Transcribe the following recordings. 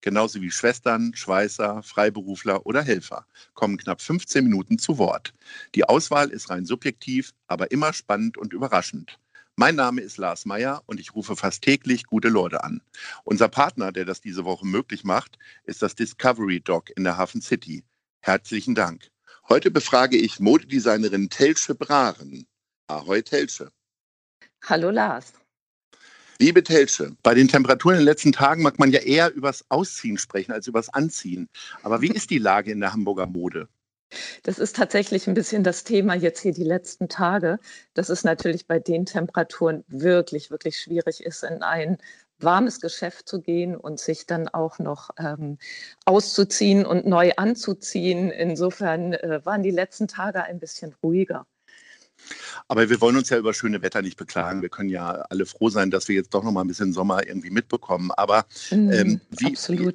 genauso wie Schwestern, Schweißer, Freiberufler oder Helfer, kommen knapp 15 Minuten zu Wort. Die Auswahl ist rein subjektiv, aber immer spannend und überraschend. Mein Name ist Lars Meyer und ich rufe fast täglich gute Leute an. Unser Partner, der das diese Woche möglich macht, ist das Discovery Dog in der Hafen City. Herzlichen Dank. Heute befrage ich Modedesignerin Telsche Braren. Ahoi Telsche. Hallo Lars. Liebe Telsche, bei den Temperaturen in den letzten Tagen mag man ja eher übers Ausziehen sprechen als übers Anziehen. Aber wie ist die Lage in der Hamburger Mode? Das ist tatsächlich ein bisschen das Thema jetzt hier die letzten Tage, dass es natürlich bei den Temperaturen wirklich, wirklich schwierig ist, in ein warmes Geschäft zu gehen und sich dann auch noch ähm, auszuziehen und neu anzuziehen. Insofern äh, waren die letzten Tage ein bisschen ruhiger. Aber wir wollen uns ja über schöne Wetter nicht beklagen. Wir können ja alle froh sein, dass wir jetzt doch noch mal ein bisschen Sommer irgendwie mitbekommen. Aber mm, ähm, wie,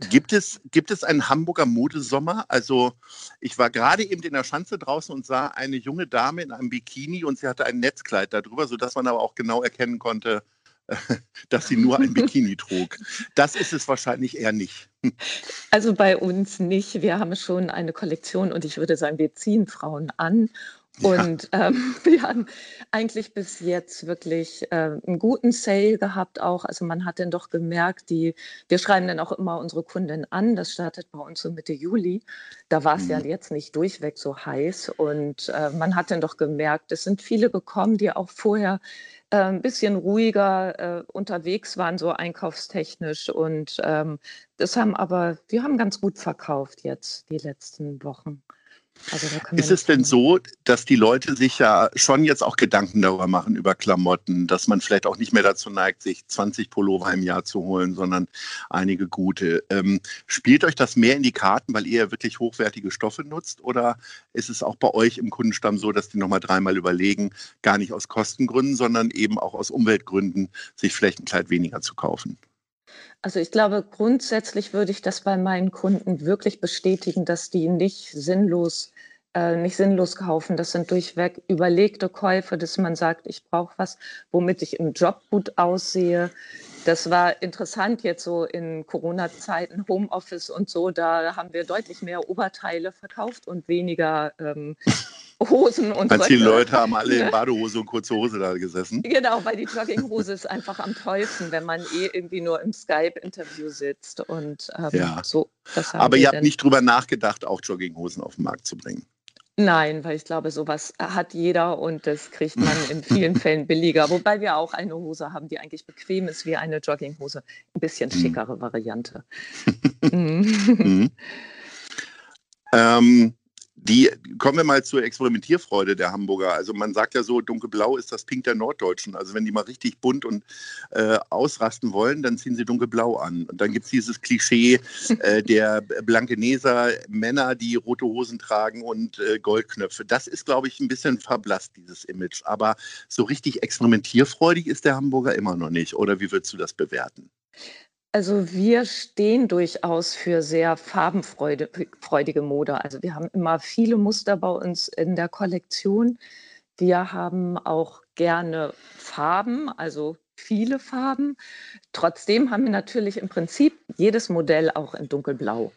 gibt, es, gibt es einen Hamburger Modesommer? Also ich war gerade eben in der Schanze draußen und sah eine junge Dame in einem Bikini und sie hatte ein Netzkleid darüber, sodass man aber auch genau erkennen konnte, dass sie nur ein Bikini trug. Das ist es wahrscheinlich eher nicht. Also bei uns nicht. Wir haben schon eine Kollektion und ich würde sagen, wir ziehen Frauen an und ja. ähm, wir haben eigentlich bis jetzt wirklich äh, einen guten Sale gehabt auch. Also man hat dann doch gemerkt, die, wir schreiben dann auch immer unsere Kunden an. Das startet bei uns so Mitte Juli. Da war es mhm. ja jetzt nicht durchweg so heiß. Und äh, man hat dann doch gemerkt, es sind viele gekommen, die auch vorher äh, ein bisschen ruhiger äh, unterwegs waren, so einkaufstechnisch. Und ähm, das haben aber, wir haben ganz gut verkauft jetzt die letzten Wochen. Also ist es denn so, dass die Leute sich ja schon jetzt auch Gedanken darüber machen, über Klamotten, dass man vielleicht auch nicht mehr dazu neigt, sich 20 Pullover im Jahr zu holen, sondern einige gute. Ähm, spielt euch das mehr in die Karten, weil ihr ja wirklich hochwertige Stoffe nutzt? Oder ist es auch bei euch im Kundenstamm so, dass die nochmal dreimal überlegen, gar nicht aus Kostengründen, sondern eben auch aus Umweltgründen, sich vielleicht ein Kleid weniger zu kaufen? Also ich glaube, grundsätzlich würde ich das bei meinen Kunden wirklich bestätigen, dass die nicht sinnlos, äh, nicht sinnlos kaufen. Das sind durchweg überlegte Käufe, dass man sagt, ich brauche was, womit ich im Job gut aussehe. Das war interessant jetzt so in Corona-Zeiten, Homeoffice und so. Da haben wir deutlich mehr Oberteile verkauft und weniger ähm, Hosen und Ganz viele Leute haben alle in Badehose und kurze Hose da gesessen. Genau, weil die Jogginghose ist einfach am tollsten, wenn man eh irgendwie nur im Skype-Interview sitzt und ähm, ja. so. Aber ihr habt nicht drüber nachgedacht, auch Jogginghosen auf den Markt zu bringen. Nein, weil ich glaube, sowas hat jeder und das kriegt man in vielen Fällen billiger. Wobei wir auch eine Hose haben, die eigentlich bequem ist wie eine Jogginghose. Ein bisschen mhm. schickere Variante. mhm. ähm, die, kommen wir mal zur Experimentierfreude der Hamburger. Also man sagt ja so, dunkelblau ist das Pink der Norddeutschen. Also wenn die mal richtig bunt und äh, ausrasten wollen, dann ziehen sie dunkelblau an. Und dann gibt es dieses Klischee äh, der Blankeneser Männer, die rote Hosen tragen und äh, Goldknöpfe. Das ist, glaube ich, ein bisschen verblasst, dieses Image. Aber so richtig experimentierfreudig ist der Hamburger immer noch nicht. Oder wie würdest du das bewerten? Also wir stehen durchaus für sehr farbenfreudige Mode. Also wir haben immer viele Muster bei uns in der Kollektion. Wir haben auch gerne Farben, also viele Farben. Trotzdem haben wir natürlich im Prinzip jedes Modell auch in dunkelblau.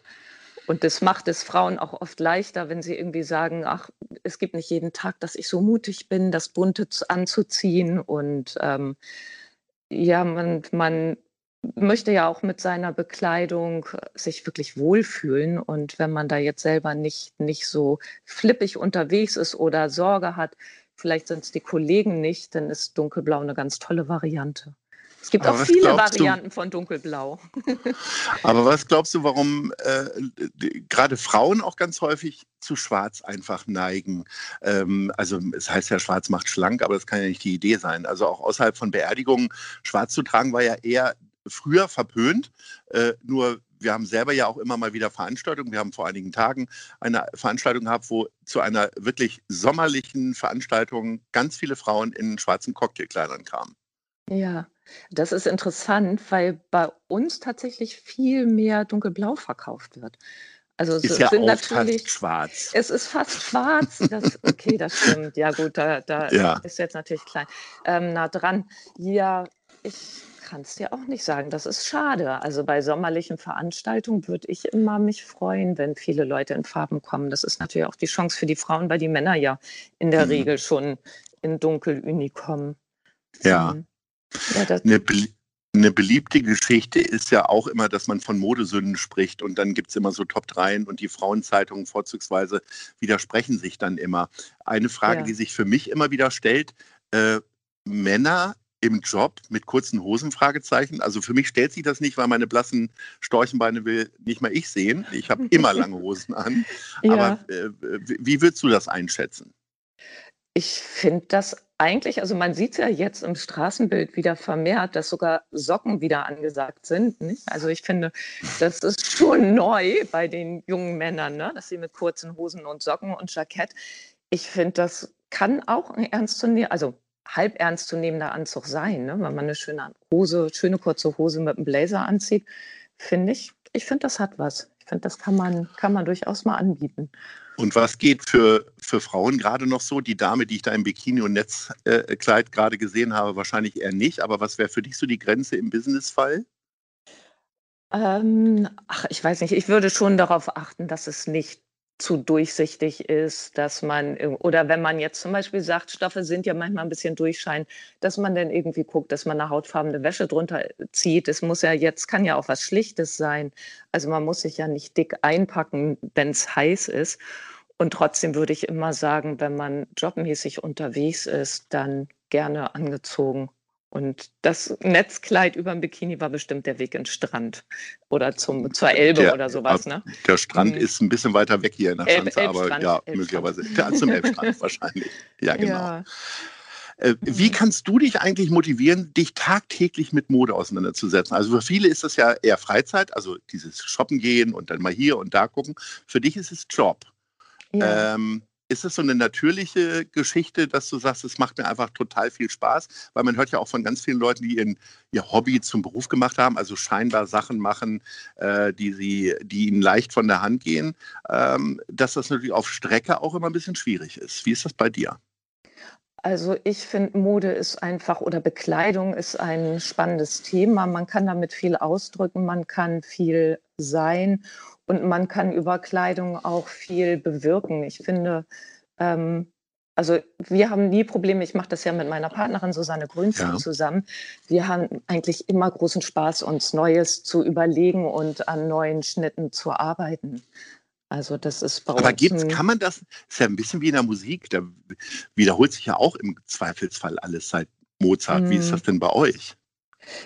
Und das macht es Frauen auch oft leichter, wenn sie irgendwie sagen, ach, es gibt nicht jeden Tag, dass ich so mutig bin, das Bunte anzuziehen. Und ähm, ja, man, man möchte ja auch mit seiner Bekleidung sich wirklich wohlfühlen. Und wenn man da jetzt selber nicht, nicht so flippig unterwegs ist oder Sorge hat, vielleicht sind es die Kollegen nicht, dann ist dunkelblau eine ganz tolle Variante. Es gibt aber auch viele Varianten du, von dunkelblau. aber was glaubst du, warum äh, gerade Frauen auch ganz häufig zu schwarz einfach neigen? Ähm, also es heißt ja, schwarz macht schlank, aber das kann ja nicht die Idee sein. Also auch außerhalb von Beerdigungen schwarz zu tragen war ja eher früher verpönt. Äh, nur wir haben selber ja auch immer mal wieder Veranstaltungen. Wir haben vor einigen Tagen eine Veranstaltung gehabt, wo zu einer wirklich sommerlichen Veranstaltung ganz viele Frauen in schwarzen Cocktailkleidern kamen. Ja, das ist interessant, weil bei uns tatsächlich viel mehr dunkelblau verkauft wird. Also es Ist ja sind natürlich, fast schwarz. es ist fast schwarz. Das, okay, das stimmt. Ja gut, da, da Ja. ist jetzt natürlich klein. Ähm, nah dran. Ja, ich kann es dir auch nicht sagen. Das ist schade. Also bei sommerlichen Veranstaltungen würde ich immer mich freuen, wenn viele Leute in Farben kommen. Das ist natürlich auch die Chance für die Frauen, weil die Männer ja in der Mhm. Regel schon in Dunkeluni kommen. Ja. Mhm. Ja, Eine, belie- eine beliebte Geschichte ist ja auch immer, dass man von Modesünden spricht und dann gibt es immer so Top 3 und die Frauenzeitungen vorzugsweise widersprechen sich dann immer. Eine Frage, Ja. die sich für mich immer wieder stellt, äh, Männer im Job mit kurzen Hosen, Fragezeichen. Also für mich stellt sich das nicht, weil meine blassen Storchenbeine will nicht mal ich sehen. Ich habe immer lange Hosen an. ja. Aber äh, wie würdest du das einschätzen? Ich finde das eigentlich, also man sieht ja jetzt im Straßenbild wieder vermehrt, dass sogar Socken wieder angesagt sind. Nicht? Also ich finde, das ist schon neu bei den jungen Männern, ne? dass sie mit kurzen Hosen und Socken und Jackett. Ich finde, das kann auch ein ernstzunehmender, also halb ernstzunehmender Anzug sein, ne? wenn man eine schöne Hose, schöne kurze Hose mit einem Blazer anzieht, finde ich. Ich finde, das hat was. Ich finde, das kann man, kann man durchaus mal anbieten. Und was geht für, für Frauen gerade noch so? Die Dame, die ich da im Bikini und Netzkleid gerade gesehen habe, wahrscheinlich eher nicht. Aber was wäre für dich so die Grenze im Businessfall? Ähm, ach, ich weiß nicht. Ich würde schon darauf achten, dass es nicht zu durchsichtig ist, dass man, oder wenn man jetzt zum Beispiel sagt, Stoffe sind ja manchmal ein bisschen durchscheinend, dass man dann irgendwie guckt, dass man eine hautfarbene Wäsche drunter zieht. Es muss ja jetzt, kann ja auch was Schlichtes sein. Also man muss sich ja nicht dick einpacken, wenn es heiß ist. Und trotzdem würde ich immer sagen, wenn man jobmäßig unterwegs ist, dann gerne angezogen. Und das Netzkleid über dem Bikini war bestimmt der Weg ins Strand oder zum, zur Elbe Der- oder sowas. Ne? Der Strand Mhm. ist ein bisschen weiter weg hier in der Elb- Schanze, aber ja, Elbstrand. möglicherweise. Ja, zum Elbstrand wahrscheinlich. Ja, genau. Ja. Äh, wie Mhm. kannst du dich eigentlich motivieren, dich tagtäglich mit Mode auseinanderzusetzen? Also für viele ist das ja eher Freizeit, also dieses Shoppen gehen und dann mal hier und da gucken. Für dich ist es Job. Ja. Ähm, ist es so eine natürliche Geschichte, dass du sagst, es macht mir einfach total viel Spaß? Weil man hört ja auch von ganz vielen Leuten, die ihren, ihr Hobby zum Beruf gemacht haben, also scheinbar Sachen machen, äh, die, sie, die ihnen leicht von der Hand gehen, ähm, dass das natürlich auf Strecke auch immer ein bisschen schwierig ist. Wie ist das bei dir? Also ich finde, Mode ist einfach oder Bekleidung ist ein spannendes Thema. Man kann damit viel ausdrücken, man kann viel sein und man kann über Kleidung auch viel bewirken. Ich finde, ähm, also wir haben nie Probleme. Ich mache das ja mit meiner Partnerin Susanne Grünfeld Ja. zusammen. Wir haben eigentlich immer großen Spaß, uns Neues zu überlegen und an neuen Schnitten zu arbeiten. Also das ist bei Aber uns gibt's, kann man das, ist ja ein bisschen wie in der Musik, da wiederholt sich ja auch im Zweifelsfall alles seit Mozart. Wie ist Mm. das denn bei euch?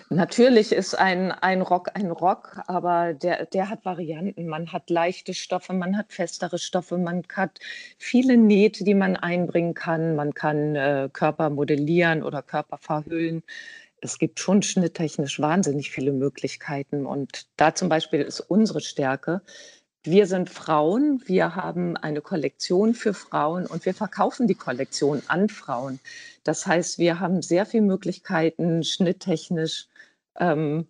Natürlich ist ein, ein Rock ein Rock, aber der, der hat Varianten. Man hat leichte Stoffe, man hat festere Stoffe, man hat viele Nähte, die man einbringen kann. Man kann äh, Körper modellieren oder Körper verhüllen. Es gibt schon schnitttechnisch wahnsinnig viele Möglichkeiten. Und da zum Beispiel ist unsere Stärke. Wir sind Frauen, wir haben eine Kollektion für Frauen und wir verkaufen die Kollektion an Frauen. Das heißt, wir haben sehr viele Möglichkeiten, schnitttechnisch ähm,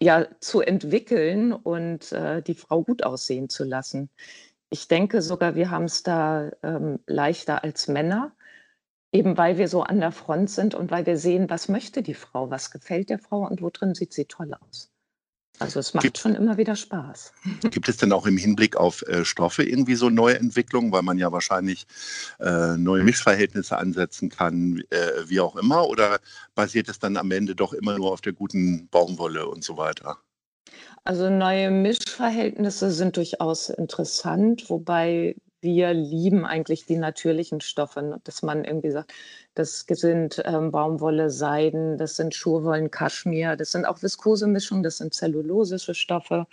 ja, zu entwickeln und äh, die Frau gut aussehen zu lassen. Ich denke sogar, wir haben es da ähm, leichter als Männer, eben weil wir so an der Front sind und weil wir sehen, was möchte die Frau, was gefällt der Frau und wo drin sieht sie toll aus. Also es macht Gibt- schon immer wieder Spaß. Gibt es denn auch im Hinblick auf äh, Stoffe irgendwie so neue Entwicklungen, weil man ja wahrscheinlich äh, neue Mischverhältnisse ansetzen kann, äh, wie auch immer? Oder basiert es dann am Ende doch immer nur auf der guten Baumwolle und so weiter? Also neue Mischverhältnisse sind durchaus interessant, wobei wir lieben eigentlich die natürlichen Stoffe, ne? dass man irgendwie sagt, das sind ähm, Baumwolle, Seiden, das sind Schurwollen, Kaschmir, das sind auch Viskosemischungen, das sind zellulosische Stoffe.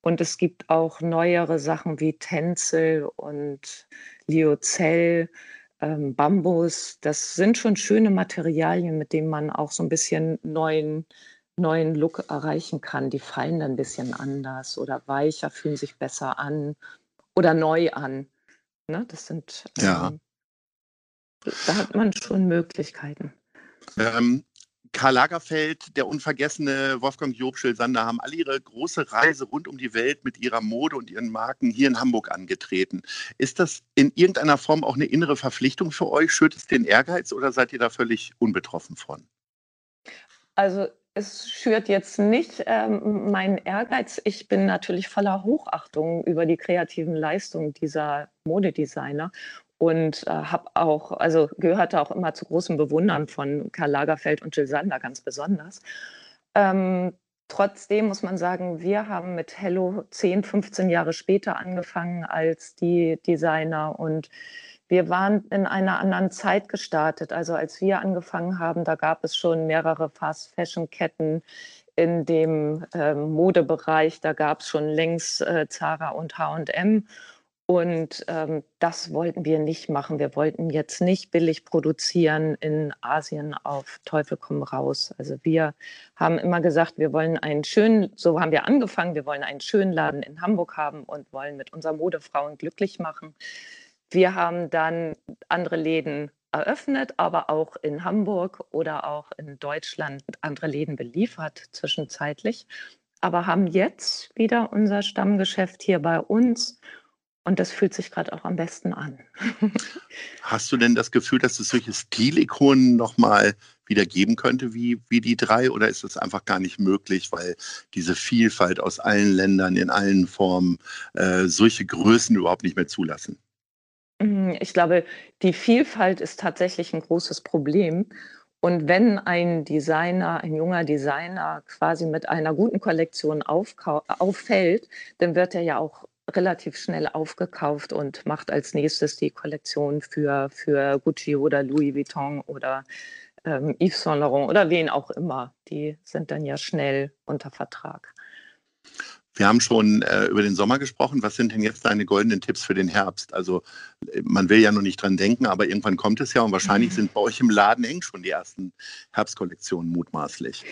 Und es gibt auch neuere Sachen wie Tencel und Lyocell, ähm, Bambus. Das sind schon schöne Materialien, mit denen man auch so ein bisschen neuen neuen Look erreichen kann. Die fallen dann ein bisschen anders oder weicher, fühlen sich besser an oder neu an. Ne? Das sind, Ja. ähm, da hat man schon Möglichkeiten. Ähm, Karl Lagerfeld, der unvergessene Wolfgang Job Sander haben alle ihre große Reise rund um die Welt mit ihrer Mode und ihren Marken hier in Hamburg angetreten. Ist das in irgendeiner Form auch eine innere Verpflichtung für euch? Schürt es den Ehrgeiz oder seid ihr da völlig unbetroffen von? Also es schürt jetzt nicht ähm, meinen Ehrgeiz. Ich bin natürlich voller Hochachtung über die kreativen Leistungen dieser Modedesigner und äh, habe auch, also gehörte auch immer zu großen Bewundern von Karl Lagerfeld und Jill Sander ganz besonders. Ähm, trotzdem muss man sagen, wir haben mit Hello 10, 15 Jahre später angefangen als die Designer und wir waren in einer anderen Zeit gestartet. Also als wir angefangen haben, da gab es schon mehrere Fast-Fashion-Ketten in dem äh, Modebereich. Da gab es schon längst äh, Zara und H&M. Und ähm, das wollten wir nicht machen. Wir wollten jetzt nicht billig produzieren in Asien auf Teufel komm raus. Also wir haben immer gesagt, wir wollen einen schönen, so haben wir angefangen, wir wollen einen schönen Laden in Hamburg haben und wollen mit unseren Modefrauen glücklich machen. Wir haben dann andere Läden eröffnet, aber auch in Hamburg oder auch in Deutschland andere Läden beliefert zwischenzeitlich, aber haben jetzt wieder unser Stammgeschäft hier bei uns und das fühlt sich gerade auch am besten an. Hast du denn das Gefühl, dass es solche Stilikonen nochmal wieder geben könnte wie, wie die drei oder ist das einfach gar nicht möglich, weil diese Vielfalt aus allen Ländern in allen Formen äh, solche Größen überhaupt nicht mehr zulassen? Ich glaube, die Vielfalt ist tatsächlich ein großes Problem. Und wenn ein Designer, ein junger Designer quasi mit einer guten Kollektion auffällt, dann wird er ja auch relativ schnell aufgekauft und macht als nächstes die Kollektion für, für Gucci oder Louis Vuitton oder ähm, Yves Saint Laurent oder wen auch immer. Die sind dann ja schnell unter Vertrag. Wir haben schon äh, über den Sommer gesprochen. Was sind denn jetzt deine goldenen Tipps für den Herbst? Also man will ja noch nicht dran denken, aber irgendwann kommt es ja und wahrscheinlich mhm. sind bei euch im Laden eng schon die ersten Herbstkollektionen mutmaßlich.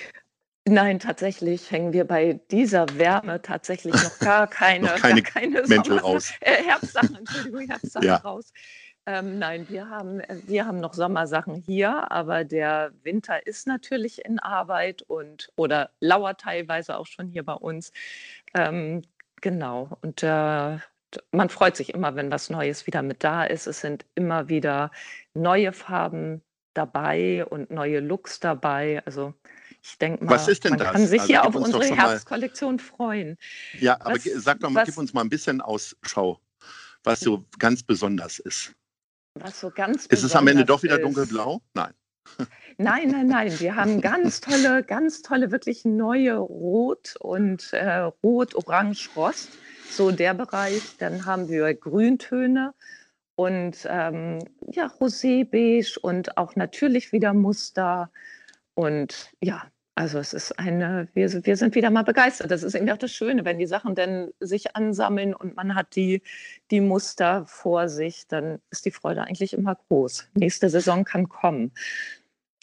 Nein, tatsächlich hängen wir bei dieser Wärme tatsächlich noch gar keine, noch keine, keine Mäntel raus. Äh, Herbstsachen, Entschuldigung, Herbstsachen ja. raus. Ähm, nein, wir haben, äh, wir haben noch Sommersachen hier, aber der Winter ist natürlich in Arbeit und oder lauert teilweise auch schon hier bei uns. Ähm, genau. Und äh, man freut sich immer, wenn was Neues wieder mit da ist. Es sind immer wieder neue Farben dabei und neue Looks dabei. Also ich denke mal, man das? kann sich also hier auf unsere Herbstkollektion freuen. Ja, aber was, sag doch mal, was, gib uns mal ein bisschen Ausschau, was so ganz besonders ist. Was so ganz ist es am Ende doch wieder ist. dunkelblau? Nein. Nein, nein, nein. Wir haben ganz tolle, ganz tolle, wirklich neue Rot und äh, Rot, Orange, Rost. So der Bereich. Dann haben wir Grüntöne und ähm, ja, Rosé, Beige und auch natürlich wieder Muster. Und ja, also es ist eine, wir, wir sind wieder mal begeistert. Das ist irgendwie auch das Schöne, wenn die Sachen dann sich ansammeln und man hat die, die Muster vor sich, dann ist die Freude eigentlich immer groß. Nächste Saison kann kommen.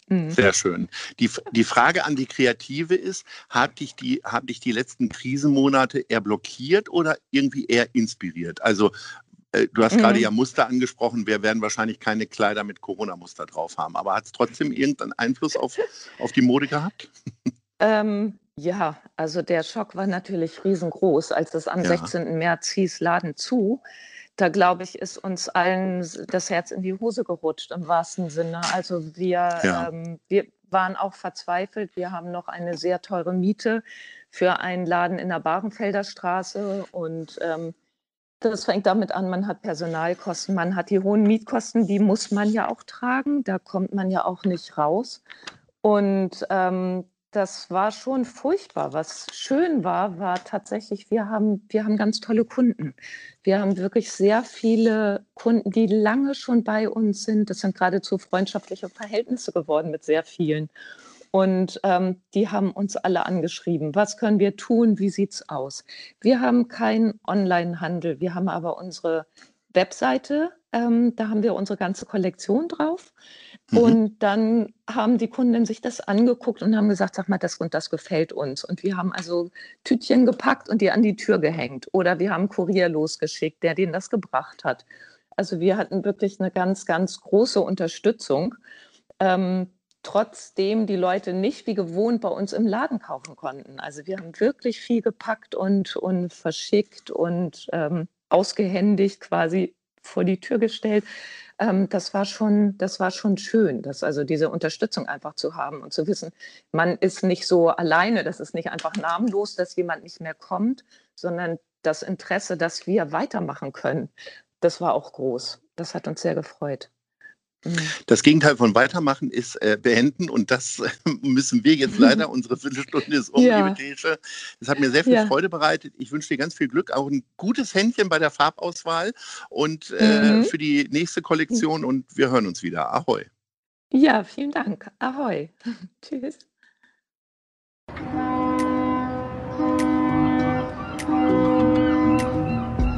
Mhm. Sehr schön. Die, die Frage an die Kreative ist, hat dich, die, hat dich die letzten Krisenmonate eher blockiert oder irgendwie eher inspiriert? Also du hast mhm. gerade ja Muster angesprochen. Wir werden wahrscheinlich keine Kleider mit Corona-Muster drauf haben. Aber hat es trotzdem irgendeinen Einfluss auf, auf die Mode gehabt? Ähm, ja, also der Schock war natürlich riesengroß, als es am ja. 16. März hieß, Laden zu. Da glaube ich, ist uns allen das Herz in die Hose gerutscht im wahrsten Sinne. Also wir, ja. ähm, wir waren auch verzweifelt. Wir haben noch eine sehr teure Miete für einen Laden in der Barenfelder Straße und ähm, das fängt damit an, man hat Personalkosten, man hat die hohen Mietkosten, die muss man ja auch tragen, da kommt man ja auch nicht raus. Und ähm, das war schon furchtbar. Was schön war, war tatsächlich, wir haben, wir haben ganz tolle Kunden. Wir haben wirklich sehr viele Kunden, die lange schon bei uns sind. Das sind geradezu freundschaftliche Verhältnisse geworden mit sehr vielen. Und ähm, die haben uns alle angeschrieben. Was können wir tun? Wie sieht es aus? Wir haben keinen Online-Handel. Wir haben aber unsere Webseite. Ähm, da haben wir unsere ganze Kollektion drauf. Mhm. Und dann haben die Kunden sich das angeguckt und haben gesagt, sag mal, das und das gefällt uns. Und wir haben also Tütchen gepackt und die an die Tür gehängt. Oder wir haben einen Kurier losgeschickt, der denen das gebracht hat. Also wir hatten wirklich eine ganz, ganz große Unterstützung. Ähm, trotzdem die Leute nicht wie gewohnt bei uns im Laden kaufen konnten. Also wir haben wirklich viel gepackt und, und verschickt und ähm, ausgehändigt quasi vor die Tür gestellt. Ähm, das war schon, das war schon schön, dass also diese Unterstützung einfach zu haben und zu wissen, man ist nicht so alleine, das ist nicht einfach namenlos, dass jemand nicht mehr kommt, sondern das Interesse, dass wir weitermachen können, das war auch groß. Das hat uns sehr gefreut. Mhm. Das Gegenteil von weitermachen ist äh, beenden und das äh, müssen wir jetzt leider. Unsere Viertelstunde ist um, ja. liebe Tesche. Das hat mir sehr viel ja. Freude bereitet. Ich wünsche dir ganz viel Glück, auch ein gutes Händchen bei der Farbauswahl und äh, mhm. für die nächste Kollektion und wir hören uns wieder. Ahoi. Ja, vielen Dank. Ahoi. Tschüss.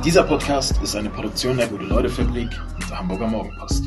Dieser Podcast ist eine Produktion der Gute-Leute-Fabrik und der Hamburger Morgenpost.